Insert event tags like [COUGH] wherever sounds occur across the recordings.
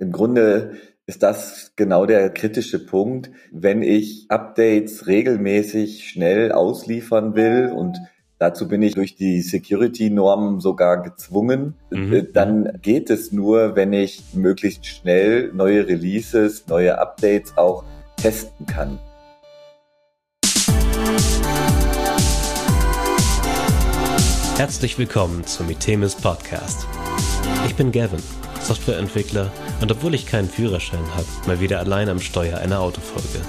Im Grunde ist das genau der kritische Punkt. Wenn ich Updates regelmäßig schnell ausliefern will und Dazu bin ich durch die Security-Normen sogar gezwungen. Mhm. Äh, dann geht es nur, wenn ich möglichst schnell neue Releases, neue Updates auch testen kann. Herzlich willkommen zum Itemis Podcast. Ich bin Gavin, Softwareentwickler und obwohl ich keinen Führerschein habe, mal wieder allein am Steuer einer Autofolge.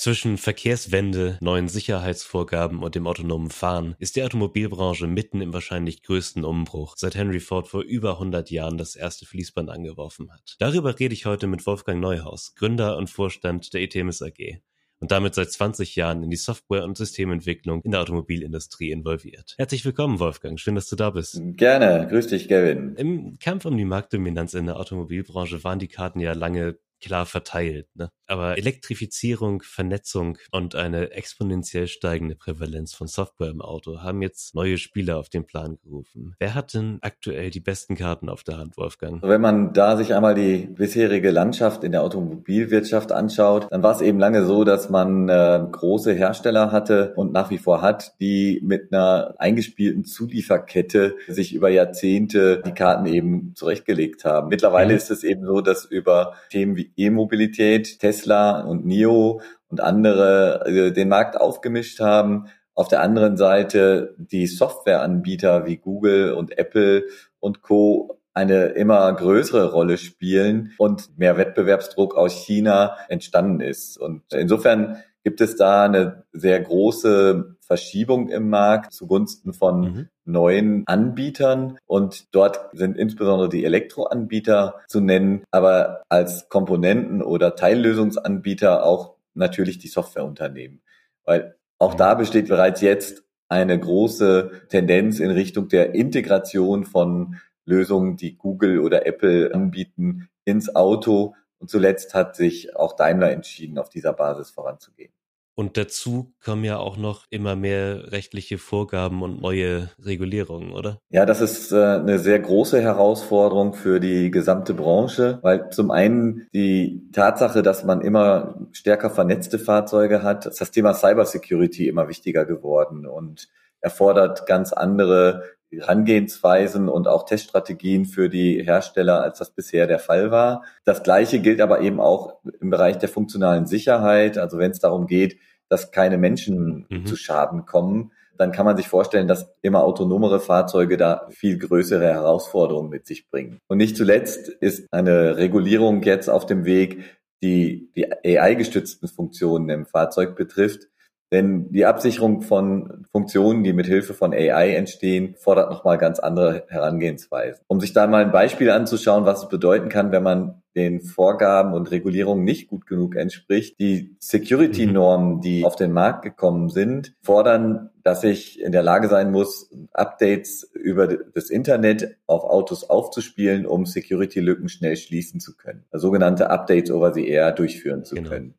Zwischen Verkehrswende, neuen Sicherheitsvorgaben und dem autonomen Fahren ist die Automobilbranche mitten im wahrscheinlich größten Umbruch, seit Henry Ford vor über 100 Jahren das erste Fließband angeworfen hat. Darüber rede ich heute mit Wolfgang Neuhaus, Gründer und Vorstand der ETMS AG und damit seit 20 Jahren in die Software- und Systementwicklung in der Automobilindustrie involviert. Herzlich willkommen, Wolfgang. Schön, dass du da bist. Gerne. Grüß dich, Gavin. Im Kampf um die Marktdominanz in der Automobilbranche waren die Karten ja lange klar verteilt. Ne? Aber Elektrifizierung, Vernetzung und eine exponentiell steigende Prävalenz von Software im Auto haben jetzt neue Spieler auf den Plan gerufen. Wer hat denn aktuell die besten Karten auf der Hand, Wolfgang? Wenn man da sich einmal die bisherige Landschaft in der Automobilwirtschaft anschaut, dann war es eben lange so, dass man äh, große Hersteller hatte und nach wie vor hat, die mit einer eingespielten Zulieferkette sich über Jahrzehnte die Karten eben zurechtgelegt haben. Mittlerweile mhm. ist es eben so, dass über Themen wie E-Mobilität, Tesla und NIO und andere äh, den Markt aufgemischt haben. Auf der anderen Seite die Softwareanbieter wie Google und Apple und Co eine immer größere Rolle spielen und mehr Wettbewerbsdruck aus China entstanden ist. Und insofern gibt es da eine sehr große Verschiebung im Markt zugunsten von mhm. neuen Anbietern. Und dort sind insbesondere die Elektroanbieter zu nennen, aber als Komponenten- oder Teillösungsanbieter auch natürlich die Softwareunternehmen. Weil auch da besteht bereits jetzt eine große Tendenz in Richtung der Integration von Lösungen, die Google oder Apple anbieten, ins Auto. Und zuletzt hat sich auch Daimler entschieden, auf dieser Basis voranzugehen. Und dazu kommen ja auch noch immer mehr rechtliche Vorgaben und neue Regulierungen, oder? Ja, das ist äh, eine sehr große Herausforderung für die gesamte Branche, weil zum einen die Tatsache, dass man immer stärker vernetzte Fahrzeuge hat, ist das Thema Cybersecurity immer wichtiger geworden und erfordert ganz andere Herangehensweisen und auch Teststrategien für die Hersteller, als das bisher der Fall war. Das Gleiche gilt aber eben auch im Bereich der funktionalen Sicherheit. Also wenn es darum geht, dass keine Menschen mhm. zu Schaden kommen, dann kann man sich vorstellen, dass immer autonomere Fahrzeuge da viel größere Herausforderungen mit sich bringen. Und nicht zuletzt ist eine Regulierung jetzt auf dem Weg, die die AI-gestützten Funktionen im Fahrzeug betrifft. Denn die Absicherung von Funktionen, die mit Hilfe von AI entstehen, fordert nochmal ganz andere Herangehensweisen. Um sich da mal ein Beispiel anzuschauen, was es bedeuten kann, wenn man den Vorgaben und Regulierungen nicht gut genug entspricht. Die Security-Normen, die auf den Markt gekommen sind, fordern, dass ich in der Lage sein muss, Updates über das Internet auf Autos aufzuspielen, um Security-Lücken schnell schließen zu können. Sogenannte Updates over the air durchführen zu genau. können.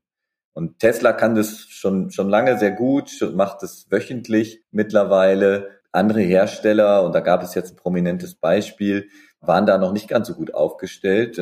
Und Tesla kann das schon, schon lange sehr gut, macht es wöchentlich mittlerweile. Andere Hersteller, und da gab es jetzt ein prominentes Beispiel, waren da noch nicht ganz so gut aufgestellt.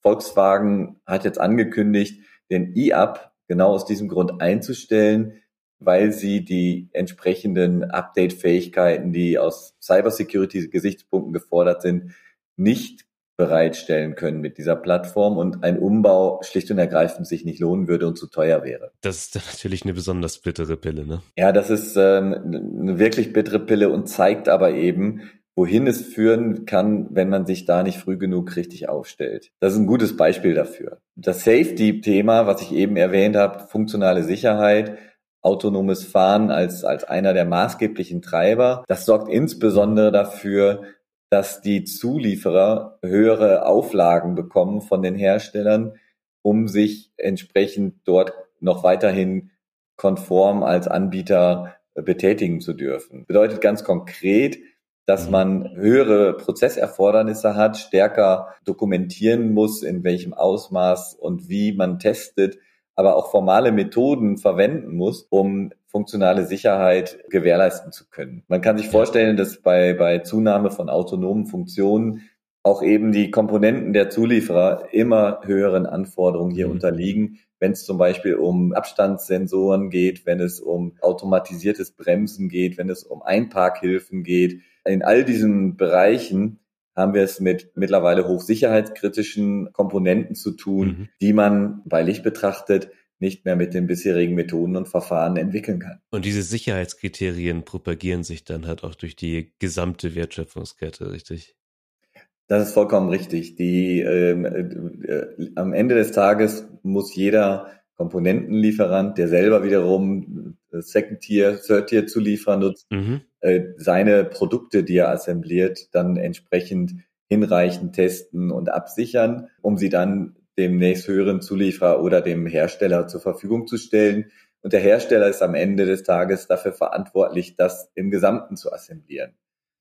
Volkswagen hat jetzt angekündigt, den E-Up genau aus diesem Grund einzustellen, weil sie die entsprechenden Update-Fähigkeiten, die aus Cybersecurity-Gesichtspunkten gefordert sind, nicht bereitstellen können mit dieser Plattform und ein Umbau schlicht und ergreifend sich nicht lohnen würde und zu teuer wäre. Das ist natürlich eine besonders bittere Pille, ne? Ja, das ist ähm, eine wirklich bittere Pille und zeigt aber eben, wohin es führen kann, wenn man sich da nicht früh genug richtig aufstellt. Das ist ein gutes Beispiel dafür. Das Safety-Thema, was ich eben erwähnt habe, funktionale Sicherheit, autonomes Fahren als, als einer der maßgeblichen Treiber, das sorgt insbesondere dafür, dass die Zulieferer höhere Auflagen bekommen von den Herstellern, um sich entsprechend dort noch weiterhin konform als Anbieter betätigen zu dürfen. Bedeutet ganz konkret, dass mhm. man höhere Prozesserfordernisse hat, stärker dokumentieren muss, in welchem Ausmaß und wie man testet aber auch formale Methoden verwenden muss, um funktionale Sicherheit gewährleisten zu können. Man kann sich vorstellen, dass bei, bei Zunahme von autonomen Funktionen auch eben die Komponenten der Zulieferer immer höheren Anforderungen hier mhm. unterliegen, wenn es zum Beispiel um Abstandssensoren geht, wenn es um automatisiertes Bremsen geht, wenn es um Einparkhilfen geht. In all diesen Bereichen haben wir es mit mittlerweile hochsicherheitskritischen Komponenten zu tun, mhm. die man bei Licht betrachtet nicht mehr mit den bisherigen Methoden und Verfahren entwickeln kann. Und diese Sicherheitskriterien propagieren sich dann halt auch durch die gesamte Wertschöpfungskette, richtig? Das ist vollkommen richtig. Die ähm, äh, am Ende des Tages muss jeder Komponentenlieferant, der selber wiederum äh, Second Tier, Third Tier Zulieferer nutzt, mhm. Äh, seine Produkte, die er assembliert, dann entsprechend hinreichend testen und absichern, um sie dann dem nächst höheren Zulieferer oder dem Hersteller zur Verfügung zu stellen. Und der Hersteller ist am Ende des Tages dafür verantwortlich, das im Gesamten zu assemblieren.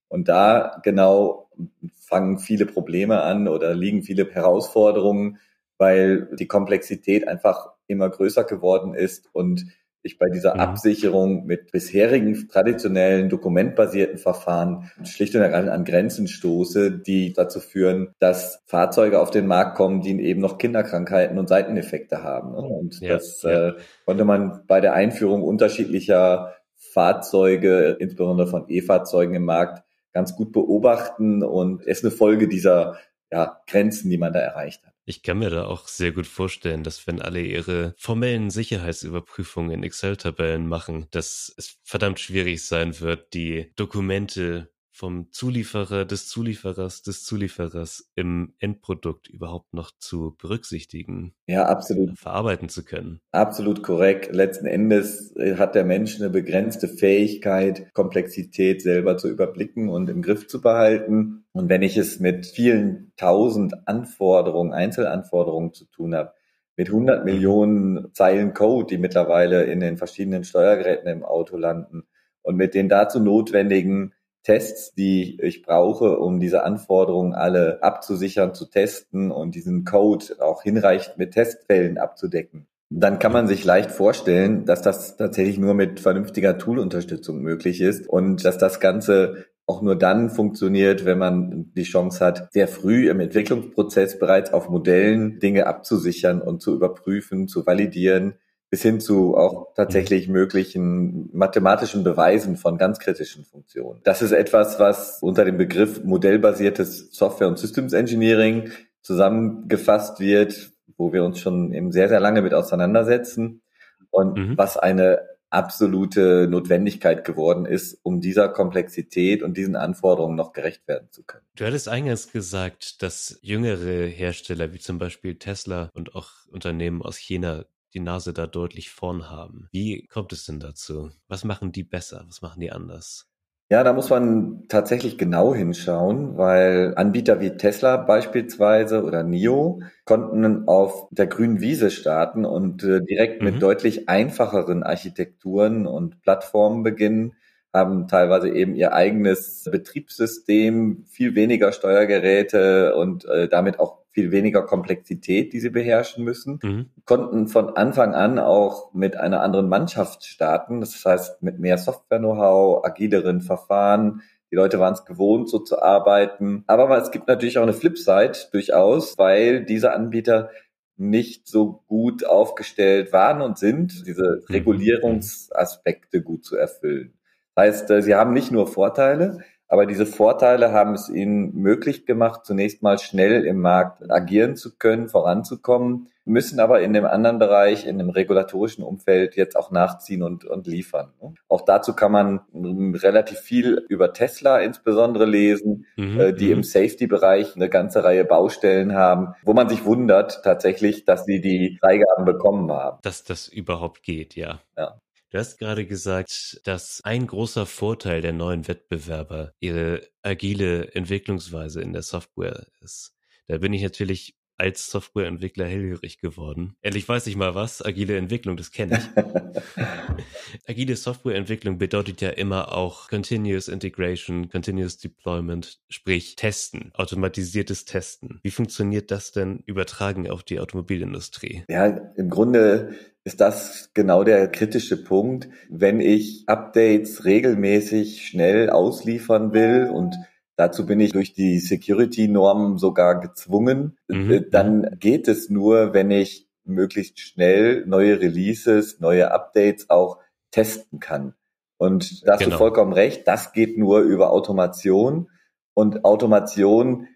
Und da genau fangen viele Probleme an oder liegen viele Herausforderungen, weil die Komplexität einfach immer größer geworden ist und ich bei dieser mhm. Absicherung mit bisherigen traditionellen dokumentbasierten Verfahren schlicht und ergreifend an Grenzen stoße, die dazu führen, dass Fahrzeuge auf den Markt kommen, die eben noch Kinderkrankheiten und Seiteneffekte haben. Und ja, das ja. Äh, konnte man bei der Einführung unterschiedlicher Fahrzeuge, insbesondere von E-Fahrzeugen im Markt, ganz gut beobachten und ist eine Folge dieser ja, Grenzen, die man da erreicht hat. Ich kann mir da auch sehr gut vorstellen, dass wenn alle ihre formellen Sicherheitsüberprüfungen in Excel-Tabellen machen, dass es verdammt schwierig sein wird, die Dokumente vom Zulieferer, des Zulieferers, des Zulieferers im Endprodukt überhaupt noch zu berücksichtigen. Ja, absolut. Verarbeiten zu können. Absolut korrekt. Letzten Endes äh, hat der Mensch eine begrenzte Fähigkeit, Komplexität selber zu überblicken und im Griff zu behalten. Und wenn ich es mit vielen tausend Anforderungen, Einzelanforderungen zu tun habe, mit 100 Millionen Zeilen Code, die mittlerweile in den verschiedenen Steuergeräten im Auto landen und mit den dazu notwendigen Tests, die ich brauche, um diese Anforderungen alle abzusichern, zu testen und diesen Code auch hinreichend mit Testfällen abzudecken. Dann kann man sich leicht vorstellen, dass das tatsächlich nur mit vernünftiger Toolunterstützung möglich ist und dass das Ganze auch nur dann funktioniert, wenn man die Chance hat, sehr früh im Entwicklungsprozess bereits auf Modellen Dinge abzusichern und zu überprüfen, zu validieren, bis hin zu auch tatsächlich mhm. möglichen mathematischen Beweisen von ganz kritischen Funktionen. Das ist etwas, was unter dem Begriff modellbasiertes Software- und Systems Engineering zusammengefasst wird, wo wir uns schon eben sehr, sehr lange mit auseinandersetzen und mhm. was eine absolute Notwendigkeit geworden ist, um dieser Komplexität und diesen Anforderungen noch gerecht werden zu können. Du hattest eingangs gesagt, dass jüngere Hersteller wie zum Beispiel Tesla und auch Unternehmen aus China die Nase da deutlich vorn haben. Wie kommt es denn dazu? Was machen die besser? Was machen die anders? Ja, da muss man tatsächlich genau hinschauen, weil Anbieter wie Tesla beispielsweise oder NIO konnten auf der grünen Wiese starten und äh, direkt mhm. mit deutlich einfacheren Architekturen und Plattformen beginnen, haben teilweise eben ihr eigenes Betriebssystem, viel weniger Steuergeräte und äh, damit auch viel weniger Komplexität, die sie beherrschen müssen, mhm. konnten von Anfang an auch mit einer anderen Mannschaft starten. Das heißt, mit mehr Software-Know-how, agileren Verfahren. Die Leute waren es gewohnt, so zu arbeiten. Aber es gibt natürlich auch eine Flipside durchaus, weil diese Anbieter nicht so gut aufgestellt waren und sind, diese mhm. Regulierungsaspekte gut zu erfüllen. Das heißt, äh, sie haben nicht nur Vorteile, aber diese Vorteile haben es ihnen möglich gemacht, zunächst mal schnell im Markt agieren zu können, voranzukommen, müssen aber in dem anderen Bereich, in dem regulatorischen Umfeld jetzt auch nachziehen und, und liefern. Auch dazu kann man relativ viel über Tesla insbesondere lesen, mhm, äh, die im mhm. Safety-Bereich eine ganze Reihe Baustellen haben, wo man sich wundert tatsächlich, dass sie die Freigaben bekommen haben. Dass das überhaupt geht, ja. Ja. Du hast gerade gesagt, dass ein großer Vorteil der neuen Wettbewerber ihre agile Entwicklungsweise in der Software ist. Da bin ich natürlich als Softwareentwickler hellhörig geworden. Endlich weiß ich mal was. Agile Entwicklung, das kenne ich. [LAUGHS] Agile Softwareentwicklung bedeutet ja immer auch Continuous Integration, Continuous Deployment, sprich Testen, automatisiertes Testen. Wie funktioniert das denn übertragen auf die Automobilindustrie? Ja, im Grunde ist das genau der kritische Punkt. Wenn ich Updates regelmäßig schnell ausliefern will und Dazu bin ich durch die Security-Normen sogar gezwungen. Mhm. Äh, dann geht es nur, wenn ich möglichst schnell neue Releases, neue Updates auch testen kann. Und da hast genau. du vollkommen recht, das geht nur über Automation. Und Automation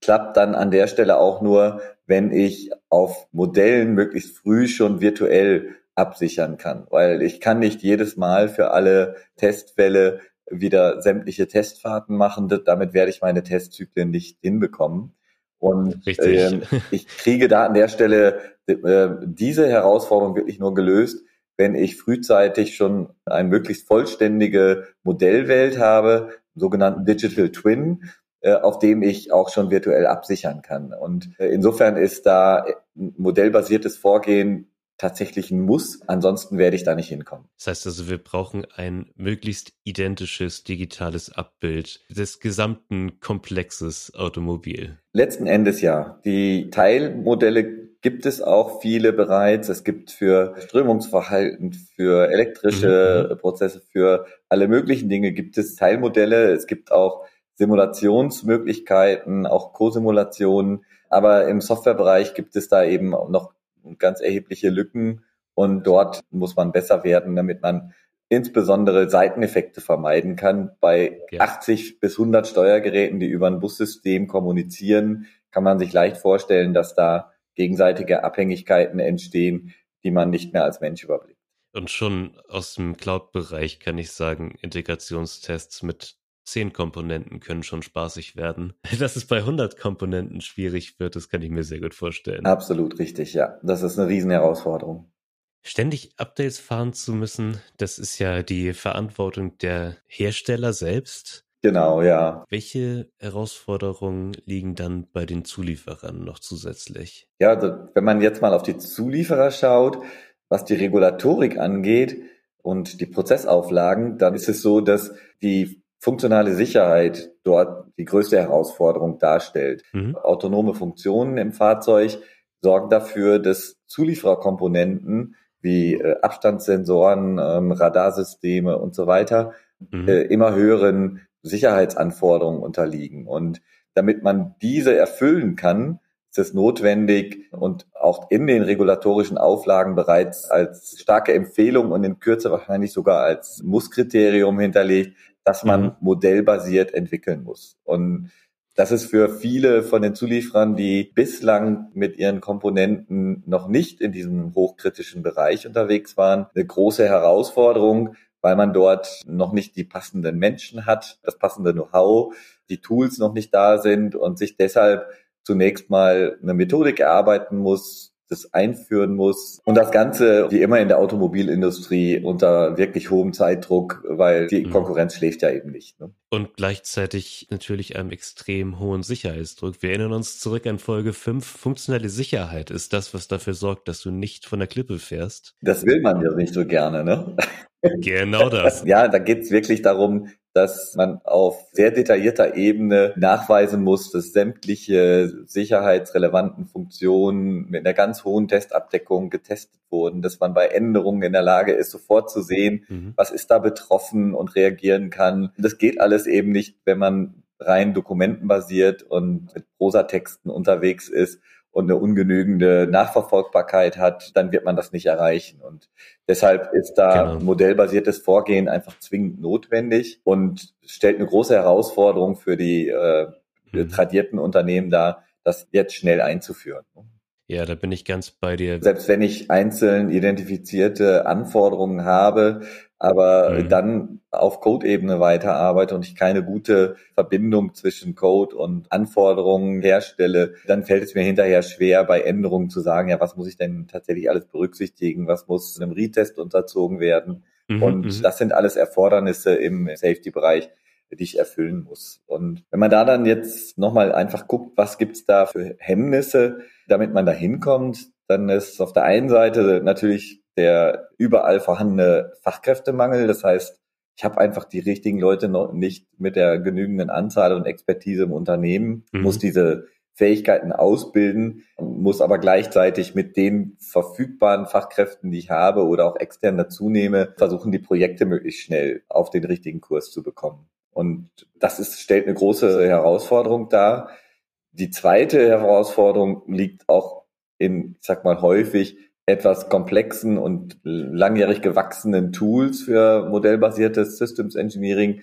klappt dann an der Stelle auch nur, wenn ich auf Modellen möglichst früh schon virtuell absichern kann. Weil ich kann nicht jedes Mal für alle Testfälle wieder sämtliche Testfahrten machen. Damit werde ich meine Testzyklen nicht hinbekommen. Und äh, ich kriege da an der Stelle äh, diese Herausforderung wirklich nur gelöst, wenn ich frühzeitig schon eine möglichst vollständige Modellwelt habe, sogenannten Digital Twin, äh, auf dem ich auch schon virtuell absichern kann. Und äh, insofern ist da modellbasiertes Vorgehen tatsächlich ein Muss. Ansonsten werde ich da nicht hinkommen. Das heißt also, wir brauchen ein möglichst identisches digitales Abbild des gesamten Komplexes Automobil. Letzten Endes ja. Die Teilmodelle gibt es auch viele bereits. Es gibt für Strömungsverhalten, für elektrische mhm. Prozesse, für alle möglichen Dinge gibt es Teilmodelle. Es gibt auch Simulationsmöglichkeiten, auch Co-Simulationen. Aber im Softwarebereich gibt es da eben noch ganz erhebliche Lücken und dort muss man besser werden, damit man insbesondere Seiteneffekte vermeiden kann. Bei ja. 80 bis 100 Steuergeräten, die über ein Bussystem kommunizieren, kann man sich leicht vorstellen, dass da gegenseitige Abhängigkeiten entstehen, die man nicht mehr als Mensch überblickt. Und schon aus dem Cloud-Bereich kann ich sagen, Integrationstests mit zehn Komponenten können schon spaßig werden. [LAUGHS] Dass es bei 100 Komponenten schwierig wird, das kann ich mir sehr gut vorstellen. Absolut richtig, ja. Das ist eine Riesenherausforderung. Ständig Updates fahren zu müssen, das ist ja die Verantwortung der Hersteller selbst. Genau, ja. Welche Herausforderungen liegen dann bei den Zulieferern noch zusätzlich? Ja, also wenn man jetzt mal auf die Zulieferer schaut, was die Regulatorik angeht und die Prozessauflagen, dann ist es so, dass die funktionale Sicherheit dort die größte Herausforderung darstellt. Mhm. Autonome Funktionen im Fahrzeug sorgen dafür, dass Zuliefererkomponenten wie äh, Abstandssensoren, ähm, Radarsysteme und so weiter mhm. äh, immer höheren Sicherheitsanforderungen unterliegen. Und damit man diese erfüllen kann, ist es notwendig und auch in den regulatorischen Auflagen bereits als starke Empfehlung und in Kürze wahrscheinlich sogar als Musskriterium hinterlegt, dass man mhm. modellbasiert entwickeln muss. Und das ist für viele von den Zulieferern, die bislang mit ihren Komponenten noch nicht in diesem hochkritischen Bereich unterwegs waren, eine große Herausforderung, weil man dort noch nicht die passenden Menschen hat, das passende Know-how, die Tools noch nicht da sind und sich deshalb zunächst mal eine Methodik erarbeiten muss, das einführen muss. Und das Ganze, wie immer in der Automobilindustrie, unter wirklich hohem Zeitdruck, weil die mhm. Konkurrenz schläft ja eben nicht. Ne? Und gleichzeitig natürlich einem extrem hohen Sicherheitsdruck. Wir erinnern uns zurück an Folge 5. Funktionelle Sicherheit ist das, was dafür sorgt, dass du nicht von der Klippe fährst. Das will man ja nicht so gerne, ne? Genau das. [LAUGHS] Ja, da geht es wirklich darum, dass man auf sehr detaillierter Ebene nachweisen muss, dass sämtliche sicherheitsrelevanten Funktionen mit einer ganz hohen Testabdeckung getestet wurden, dass man bei Änderungen in der Lage ist, sofort zu sehen, mhm. was ist da betroffen und reagieren kann. Das geht alles eben nicht, wenn man rein dokumentenbasiert und mit Prosatexten unterwegs ist und eine ungenügende Nachverfolgbarkeit hat, dann wird man das nicht erreichen. Und deshalb ist da genau. modellbasiertes Vorgehen einfach zwingend notwendig und stellt eine große Herausforderung für die äh, mhm. tradierten Unternehmen dar, das jetzt schnell einzuführen. Ja, da bin ich ganz bei dir. Selbst wenn ich einzeln identifizierte Anforderungen habe, aber mhm. dann auf Code-Ebene weiterarbeite und ich keine gute Verbindung zwischen Code und Anforderungen herstelle, dann fällt es mir hinterher schwer, bei Änderungen zu sagen, ja, was muss ich denn tatsächlich alles berücksichtigen, was muss einem Retest unterzogen werden. Mhm, und mhm. das sind alles Erfordernisse im Safety-Bereich, die ich erfüllen muss. Und wenn man da dann jetzt nochmal einfach guckt, was gibt's da für Hemmnisse, damit man da hinkommt, dann ist auf der einen Seite natürlich der überall vorhandene Fachkräftemangel. Das heißt, ich habe einfach die richtigen Leute noch nicht mit der genügenden Anzahl und Expertise im Unternehmen, mhm. muss diese Fähigkeiten ausbilden, muss aber gleichzeitig mit den verfügbaren Fachkräften, die ich habe oder auch extern dazu nehme, versuchen, die Projekte möglichst schnell auf den richtigen Kurs zu bekommen. Und das ist, stellt eine große Herausforderung dar. Die zweite Herausforderung liegt auch in, ich sag mal, häufig etwas komplexen und langjährig gewachsenen Tools für modellbasiertes Systems Engineering,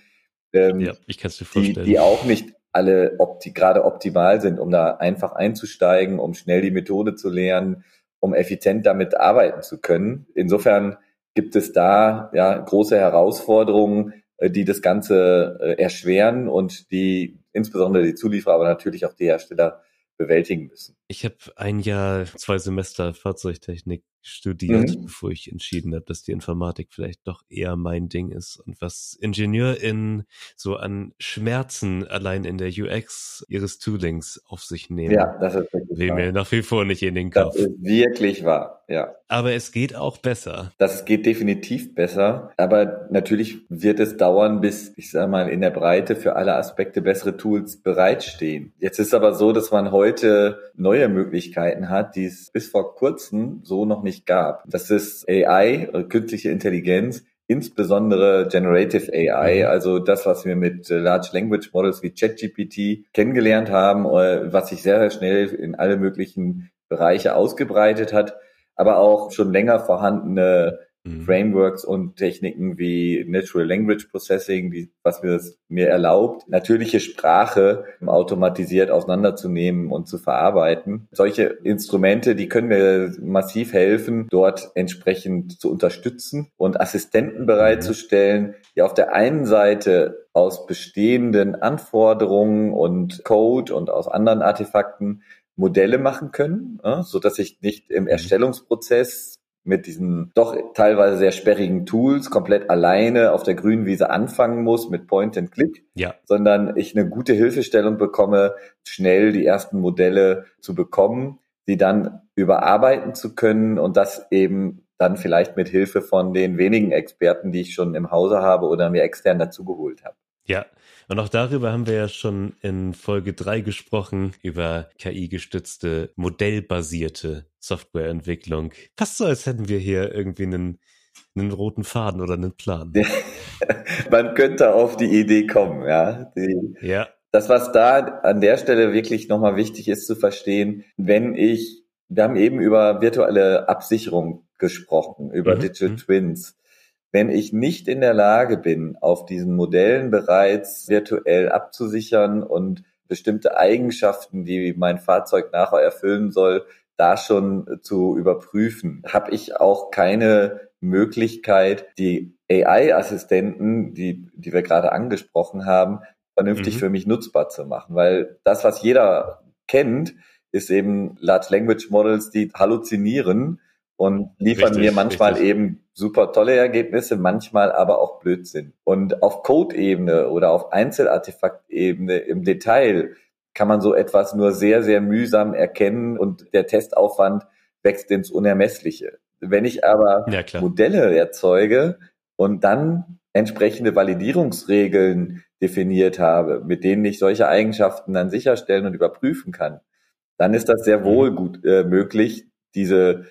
ähm, ja, ich kann's dir vorstellen. Die, die auch nicht alle opti gerade optimal sind, um da einfach einzusteigen, um schnell die Methode zu lernen, um effizient damit arbeiten zu können. Insofern gibt es da ja große Herausforderungen, äh, die das Ganze äh, erschweren und die insbesondere die Zulieferer, aber natürlich auch die Hersteller bewältigen müssen. Ich habe ein Jahr, zwei Semester Fahrzeugtechnik studiert, mhm. bevor ich entschieden habe, dass die Informatik vielleicht doch eher mein Ding ist und was IngenieurInnen so an Schmerzen allein in der UX ihres Toolings auf sich nehmen. Ja, das ist wirklich Will wahr. mir nach wie vor nicht in den Kopf. Das ist wirklich wahr, ja. Aber es geht auch besser. Das geht definitiv besser, aber natürlich wird es dauern, bis, ich sag mal, in der Breite für alle Aspekte bessere Tools bereitstehen. Jetzt ist aber so, dass man heute neue Möglichkeiten hat, die es bis vor kurzem so noch nicht gab. Das ist AI, äh, künstliche Intelligenz, insbesondere Generative AI, mhm. also das, was wir mit äh, Large Language Models wie ChatGPT kennengelernt haben, äh, was sich sehr, sehr schnell in alle möglichen Bereiche ausgebreitet hat, aber auch schon länger vorhandene Mhm. Frameworks und Techniken wie Natural Language Processing, die, was mir das mir erlaubt, natürliche Sprache automatisiert auseinanderzunehmen und zu verarbeiten. Solche Instrumente, die können mir massiv helfen, dort entsprechend zu unterstützen und Assistenten bereitzustellen, die auf der einen Seite aus bestehenden Anforderungen und Code und aus anderen Artefakten Modelle machen können, so dass ich nicht im mhm. Erstellungsprozess mit diesen doch teilweise sehr sperrigen Tools komplett alleine auf der grünen Wiese anfangen muss mit Point and Click, ja. sondern ich eine gute Hilfestellung bekomme, schnell die ersten Modelle zu bekommen, die dann überarbeiten zu können und das eben dann vielleicht mit Hilfe von den wenigen Experten, die ich schon im Hause habe oder mir extern dazugeholt habe. Ja, und auch darüber haben wir ja schon in Folge drei gesprochen, über KI-gestützte, modellbasierte Softwareentwicklung. Fast so, als hätten wir hier irgendwie einen, einen roten Faden oder einen Plan. [LAUGHS] Man könnte auf die Idee kommen, ja. Die, ja. Das, was da an der Stelle wirklich nochmal wichtig ist zu verstehen, wenn ich, wir haben eben über virtuelle Absicherung gesprochen, über mhm. Digital mhm. Twins wenn ich nicht in der Lage bin, auf diesen Modellen bereits virtuell abzusichern und bestimmte Eigenschaften, die mein Fahrzeug nachher erfüllen soll, da schon zu überprüfen, habe ich auch keine Möglichkeit, die AI-Assistenten, die, die wir gerade angesprochen haben, vernünftig mhm. für mich nutzbar zu machen. Weil das, was jeder kennt, ist eben Large Language Models, die halluzinieren und liefern richtig, mir manchmal richtig. eben super tolle Ergebnisse, manchmal aber auch Blödsinn. Und auf Code-Ebene oder auf Einzelartefakt-Ebene im Detail kann man so etwas nur sehr, sehr mühsam erkennen und der Testaufwand wächst ins Unermessliche. Wenn ich aber ja, Modelle erzeuge und dann entsprechende Validierungsregeln definiert habe, mit denen ich solche Eigenschaften dann sicherstellen und überprüfen kann, dann ist das sehr wohl mhm. gut äh, möglich, diese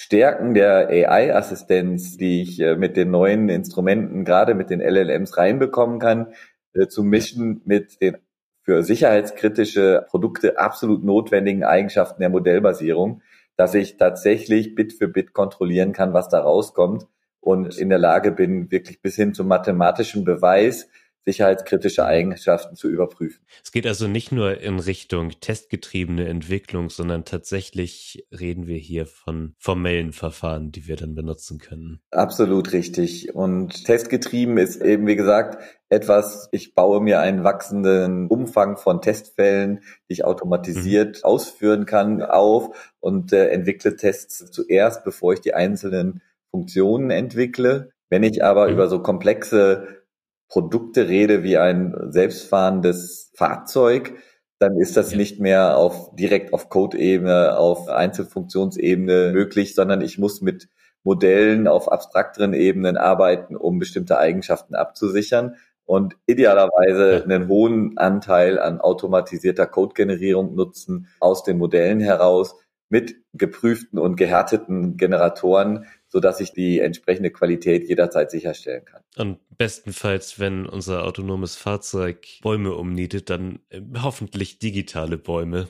Stärken der AI-Assistenz, die ich äh, mit den neuen Instrumenten, gerade mit den LLMs reinbekommen kann, äh, zu mischen mit den für sicherheitskritische Produkte absolut notwendigen Eigenschaften der Modellbasierung, dass ich tatsächlich Bit für Bit kontrollieren kann, was da rauskommt und in der Lage bin, wirklich bis hin zum mathematischen Beweis sicherheitskritische Eigenschaften zu überprüfen. Es geht also nicht nur in Richtung testgetriebene Entwicklung, sondern tatsächlich reden wir hier von formellen Verfahren, die wir dann benutzen können. Absolut richtig. Und testgetrieben ist eben, wie gesagt, etwas, ich baue mir einen wachsenden Umfang von Testfällen, die ich automatisiert mhm. ausführen kann, auf und äh, entwickle Tests zuerst, bevor ich die einzelnen Funktionen entwickle. Wenn ich aber mhm. über so komplexe Produkte rede wie ein selbstfahrendes Fahrzeug, dann ist das ja. nicht mehr auf direkt auf Code-Ebene, auf Einzelfunktionsebene möglich, sondern ich muss mit Modellen auf abstrakteren Ebenen arbeiten, um bestimmte Eigenschaften abzusichern und idealerweise einen hohen Anteil an automatisierter Code-Generierung nutzen aus den Modellen heraus mit geprüften und gehärteten Generatoren, so dass ich die entsprechende Qualität jederzeit sicherstellen kann. Und bestenfalls, wenn unser autonomes Fahrzeug Bäume umnietet, dann äh, hoffentlich digitale Bäume.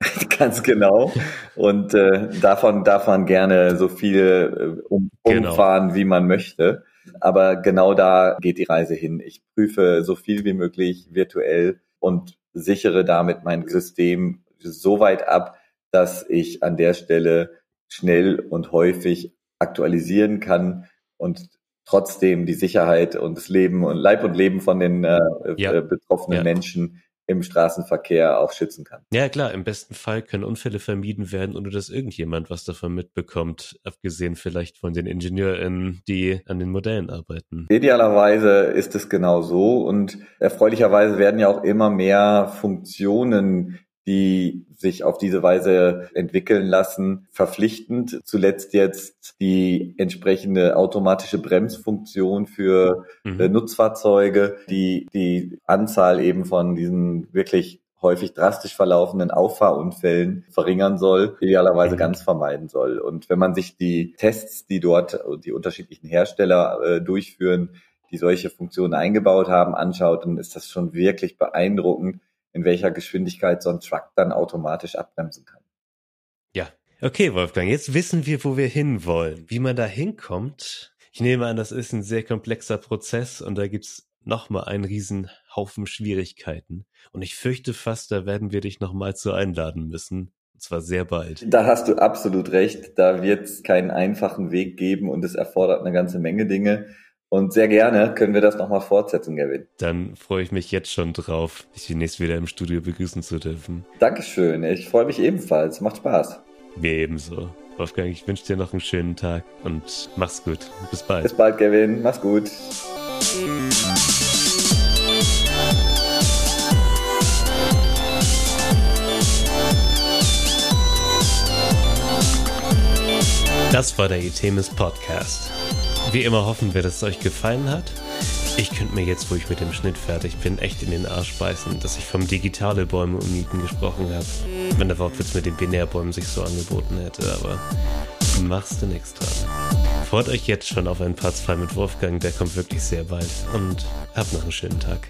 [LAUGHS] Ganz genau. Und äh, davon darf man gerne so viel äh, um, genau. umfahren, genau. wie man möchte. Aber genau da geht die Reise hin. Ich prüfe so viel wie möglich virtuell und sichere damit mein System so weit ab, dass ich an der Stelle schnell und häufig aktualisieren kann und trotzdem die Sicherheit und das Leben und Leib und Leben von den äh, ja. Äh, betroffenen ja. Menschen im Straßenverkehr auch schützen kann. Ja, klar, im besten Fall können Unfälle vermieden werden, ohne dass irgendjemand was davon mitbekommt, abgesehen vielleicht von den IngenieurInnen, die an den Modellen arbeiten. Idealerweise ist es genau so und erfreulicherweise werden ja auch immer mehr Funktionen die sich auf diese Weise entwickeln lassen, verpflichtend. Zuletzt jetzt die entsprechende automatische Bremsfunktion für mhm. Äh, Nutzfahrzeuge, die die Anzahl eben von diesen wirklich häufig drastisch verlaufenden Auffahrunfällen verringern soll, idealerweise mhm. ganz vermeiden soll. Und wenn man sich die Tests, die dort die unterschiedlichen Hersteller äh, durchführen, die solche Funktionen eingebaut haben, anschaut, dann ist das schon wirklich beeindruckend, in welcher Geschwindigkeit so ein Truck dann automatisch abbremsen kann. Ja, okay, Wolfgang, jetzt wissen wir, wo wir hinwollen. Wie man da hinkommt, ich nehme an, das ist ein sehr komplexer Prozess und da gibt's nochmal einen riesen Haufen Schwierigkeiten. Und ich fürchte fast, da werden wir dich nochmal zu einladen müssen. Und zwar sehr bald. Da hast du absolut recht. Da wird es keinen einfachen Weg geben und es erfordert eine ganze Menge Dinge. Und sehr gerne können wir das nochmal fortsetzen, Gavin. Dann freue ich mich jetzt schon drauf, dich demnächst wieder im Studio begrüßen zu dürfen. Dankeschön. Ich freue mich ebenfalls. Macht Spaß. Mir ebenso. Wolfgang, ich wünsche dir noch einen schönen Tag und mach's gut. Bis bald. Bis bald, Gavin. Mach's gut. Das war der Itemis Podcast. Wie immer hoffen wir, dass es euch gefallen hat. Ich könnte mir jetzt, wo ich mit dem Schnitt fertig bin, echt in den Arsch beißen, dass ich vom digitale Bäume umnieten gesprochen habe. Wenn der Wortwitz mit den Binärbäumen sich so angeboten hätte, aber machst du nichts dran. Freut euch jetzt schon auf einen Part 2 mit Wolfgang, der kommt wirklich sehr bald. Und habt noch einen schönen Tag.